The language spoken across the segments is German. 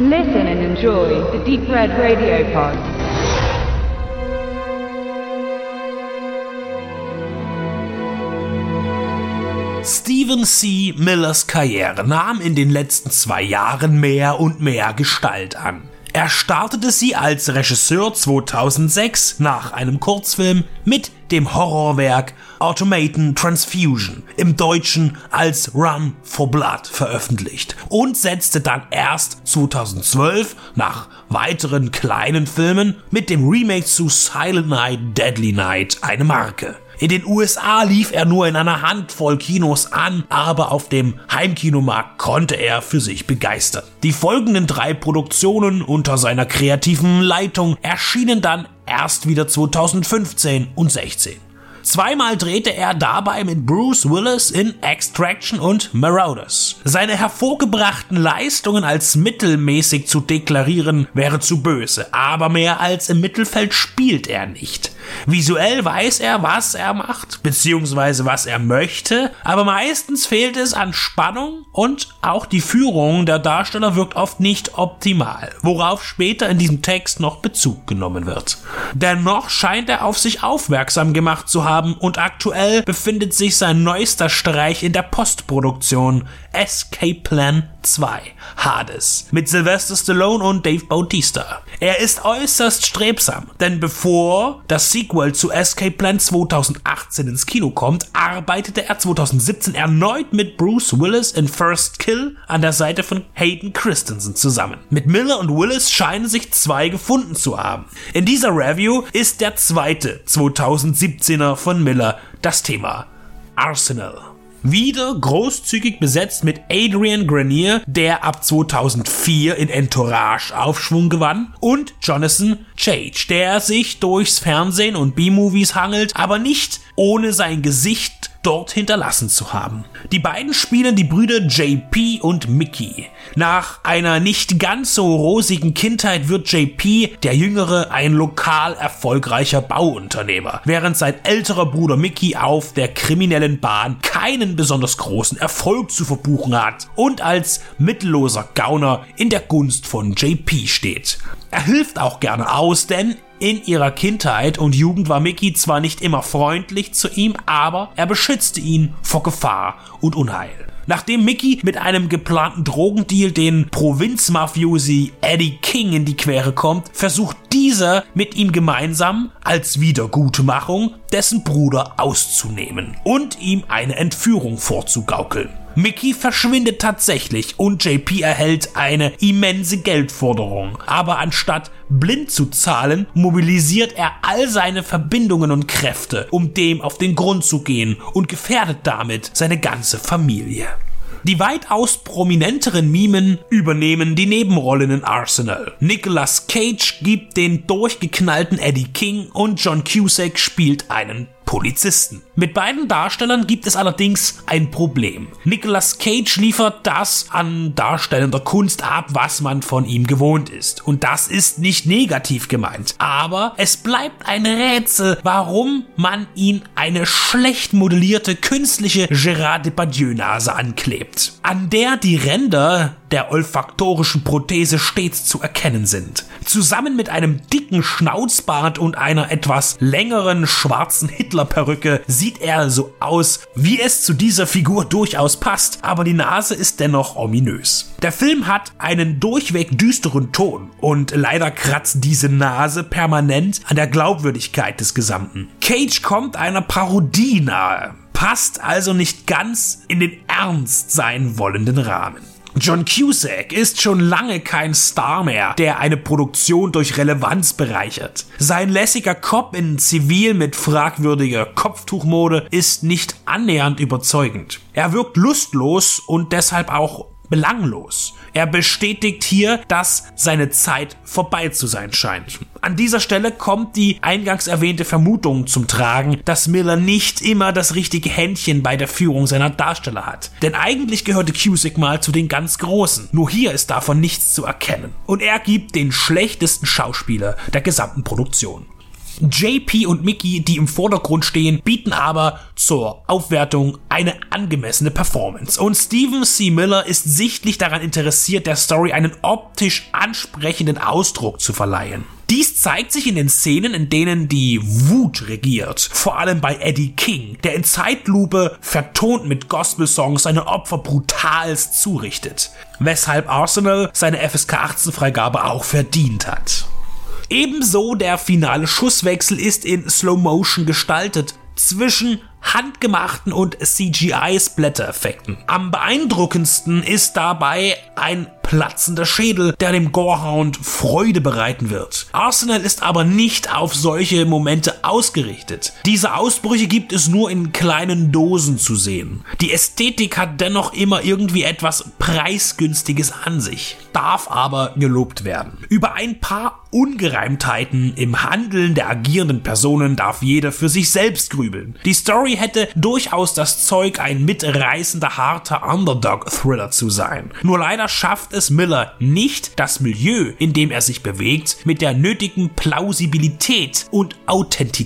Listen and enjoy the Deep Red Radio Pod. Stephen C. Millers Karriere nahm in den letzten zwei Jahren mehr und mehr Gestalt an. Er startete sie als Regisseur 2006 nach einem Kurzfilm mit dem Horrorwerk Automaton Transfusion, im Deutschen als Run for Blood veröffentlicht und setzte dann erst 2012 nach weiteren kleinen Filmen mit dem Remake zu Silent Night, Deadly Night eine Marke. In den USA lief er nur in einer Handvoll Kinos an, aber auf dem Heimkinomarkt konnte er für sich begeistern. Die folgenden drei Produktionen unter seiner kreativen Leitung erschienen dann erst wieder 2015 und 16. Zweimal drehte er dabei mit Bruce Willis in Extraction und Marauders. Seine hervorgebrachten Leistungen als mittelmäßig zu deklarieren wäre zu böse, aber mehr als im Mittelfeld spielt er nicht. Visuell weiß er, was er macht, beziehungsweise was er möchte, aber meistens fehlt es an Spannung und auch die Führung der Darsteller wirkt oft nicht optimal, worauf später in diesem Text noch Bezug genommen wird. Dennoch scheint er auf sich aufmerksam gemacht zu haben, haben und aktuell befindet sich sein neuester Streich in der Postproduktion Escape Plan 2 Hades mit Sylvester Stallone und Dave Bautista. Er ist äußerst strebsam, denn bevor das Sequel zu Escape Plan 2018 ins Kino kommt, arbeitete er 2017 erneut mit Bruce Willis in First Kill an der Seite von Hayden Christensen zusammen. Mit Miller und Willis scheinen sich zwei gefunden zu haben. In dieser Review ist der zweite 2017er von Miller das Thema Arsenal. Wieder großzügig besetzt mit Adrian Grenier, der ab 2004 in Entourage Aufschwung gewann, und Jonathan Chage, der sich durchs Fernsehen und B-Movies hangelt, aber nicht ohne sein Gesicht dort hinterlassen zu haben. Die beiden spielen die Brüder JP und Mickey. Nach einer nicht ganz so rosigen Kindheit wird JP, der Jüngere, ein lokal erfolgreicher Bauunternehmer, während sein älterer Bruder Mickey auf der kriminellen Bahn keinen besonders großen Erfolg zu verbuchen hat und als mittelloser Gauner in der Gunst von JP steht. Er hilft auch gerne aus, denn in ihrer Kindheit und Jugend war Mickey zwar nicht immer freundlich zu ihm, aber er beschützte ihn vor Gefahr und Unheil. Nachdem Mickey mit einem geplanten Drogendeal den Provinzmafiosi Eddie King in die Quere kommt, versucht dieser mit ihm gemeinsam als Wiedergutmachung dessen Bruder auszunehmen und ihm eine Entführung vorzugaukeln. Mickey verschwindet tatsächlich und JP erhält eine immense Geldforderung. Aber anstatt blind zu zahlen, mobilisiert er all seine Verbindungen und Kräfte, um dem auf den Grund zu gehen und gefährdet damit seine ganze Familie. Die weitaus prominenteren Mimen übernehmen die Nebenrollen in Arsenal. Nicolas Cage gibt den durchgeknallten Eddie King und John Cusack spielt einen Polizisten. Mit beiden Darstellern gibt es allerdings ein Problem. Nicolas Cage liefert das an darstellender Kunst ab, was man von ihm gewohnt ist. Und das ist nicht negativ gemeint. Aber es bleibt ein Rätsel, warum man ihn eine schlecht modellierte künstliche Gérard Depardieu-Nase anklebt, an der die Ränder der olfaktorischen Prothese stets zu erkennen sind. Zusammen mit einem dicken Schnauzbart und einer etwas längeren schwarzen Hitlerperücke sieht er so aus, wie es zu dieser Figur durchaus passt, aber die Nase ist dennoch ominös. Der Film hat einen durchweg düsteren Ton und leider kratzt diese Nase permanent an der Glaubwürdigkeit des Gesamten. Cage kommt einer Parodie nahe, passt also nicht ganz in den ernst sein wollenden Rahmen. John Cusack ist schon lange kein Star mehr, der eine Produktion durch Relevanz bereichert. Sein lässiger Cop in Zivil mit fragwürdiger Kopftuchmode ist nicht annähernd überzeugend. Er wirkt lustlos und deshalb auch belanglos. Er bestätigt hier, dass seine Zeit vorbei zu sein scheint. An dieser Stelle kommt die eingangs erwähnte Vermutung zum Tragen, dass Miller nicht immer das richtige Händchen bei der Führung seiner Darsteller hat. Denn eigentlich gehörte Cusick mal zu den ganz Großen. Nur hier ist davon nichts zu erkennen. Und er gibt den schlechtesten Schauspieler der gesamten Produktion. JP und Mickey, die im Vordergrund stehen, bieten aber zur Aufwertung eine angemessene Performance. Und Stephen C. Miller ist sichtlich daran interessiert, der Story einen optisch ansprechenden Ausdruck zu verleihen. Dies zeigt sich in den Szenen, in denen die Wut regiert. Vor allem bei Eddie King, der in Zeitlupe vertont mit Gospel-Songs seine Opfer brutalst zurichtet. Weshalb Arsenal seine FSK 18 Freigabe auch verdient hat. Ebenso der finale Schusswechsel ist in Slow Motion gestaltet zwischen handgemachten und CGI-Splatter-Effekten. Am beeindruckendsten ist dabei ein platzender Schädel, der dem Gorehound Freude bereiten wird. Arsenal ist aber nicht auf solche Momente ausgerichtet. Diese Ausbrüche gibt es nur in kleinen Dosen zu sehen. Die Ästhetik hat dennoch immer irgendwie etwas preisgünstiges an sich, darf aber gelobt werden. Über ein paar Ungereimtheiten im Handeln der agierenden Personen darf jeder für sich selbst grübeln. Die Story hätte durchaus das Zeug, ein mitreißender, harter Underdog-Thriller zu sein. Nur leider schafft es Miller nicht, das Milieu, in dem er sich bewegt, mit der nötigen Plausibilität und Authentizität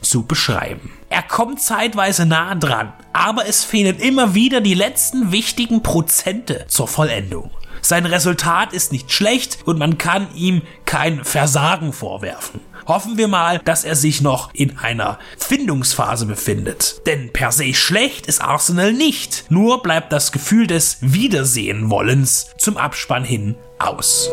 zu beschreiben. Er kommt zeitweise nah dran, aber es fehlen immer wieder die letzten wichtigen Prozente zur Vollendung. Sein Resultat ist nicht schlecht und man kann ihm kein Versagen vorwerfen. Hoffen wir mal, dass er sich noch in einer Findungsphase befindet. Denn per se schlecht ist Arsenal nicht. Nur bleibt das Gefühl des Wiedersehenwollens zum Abspann hin aus.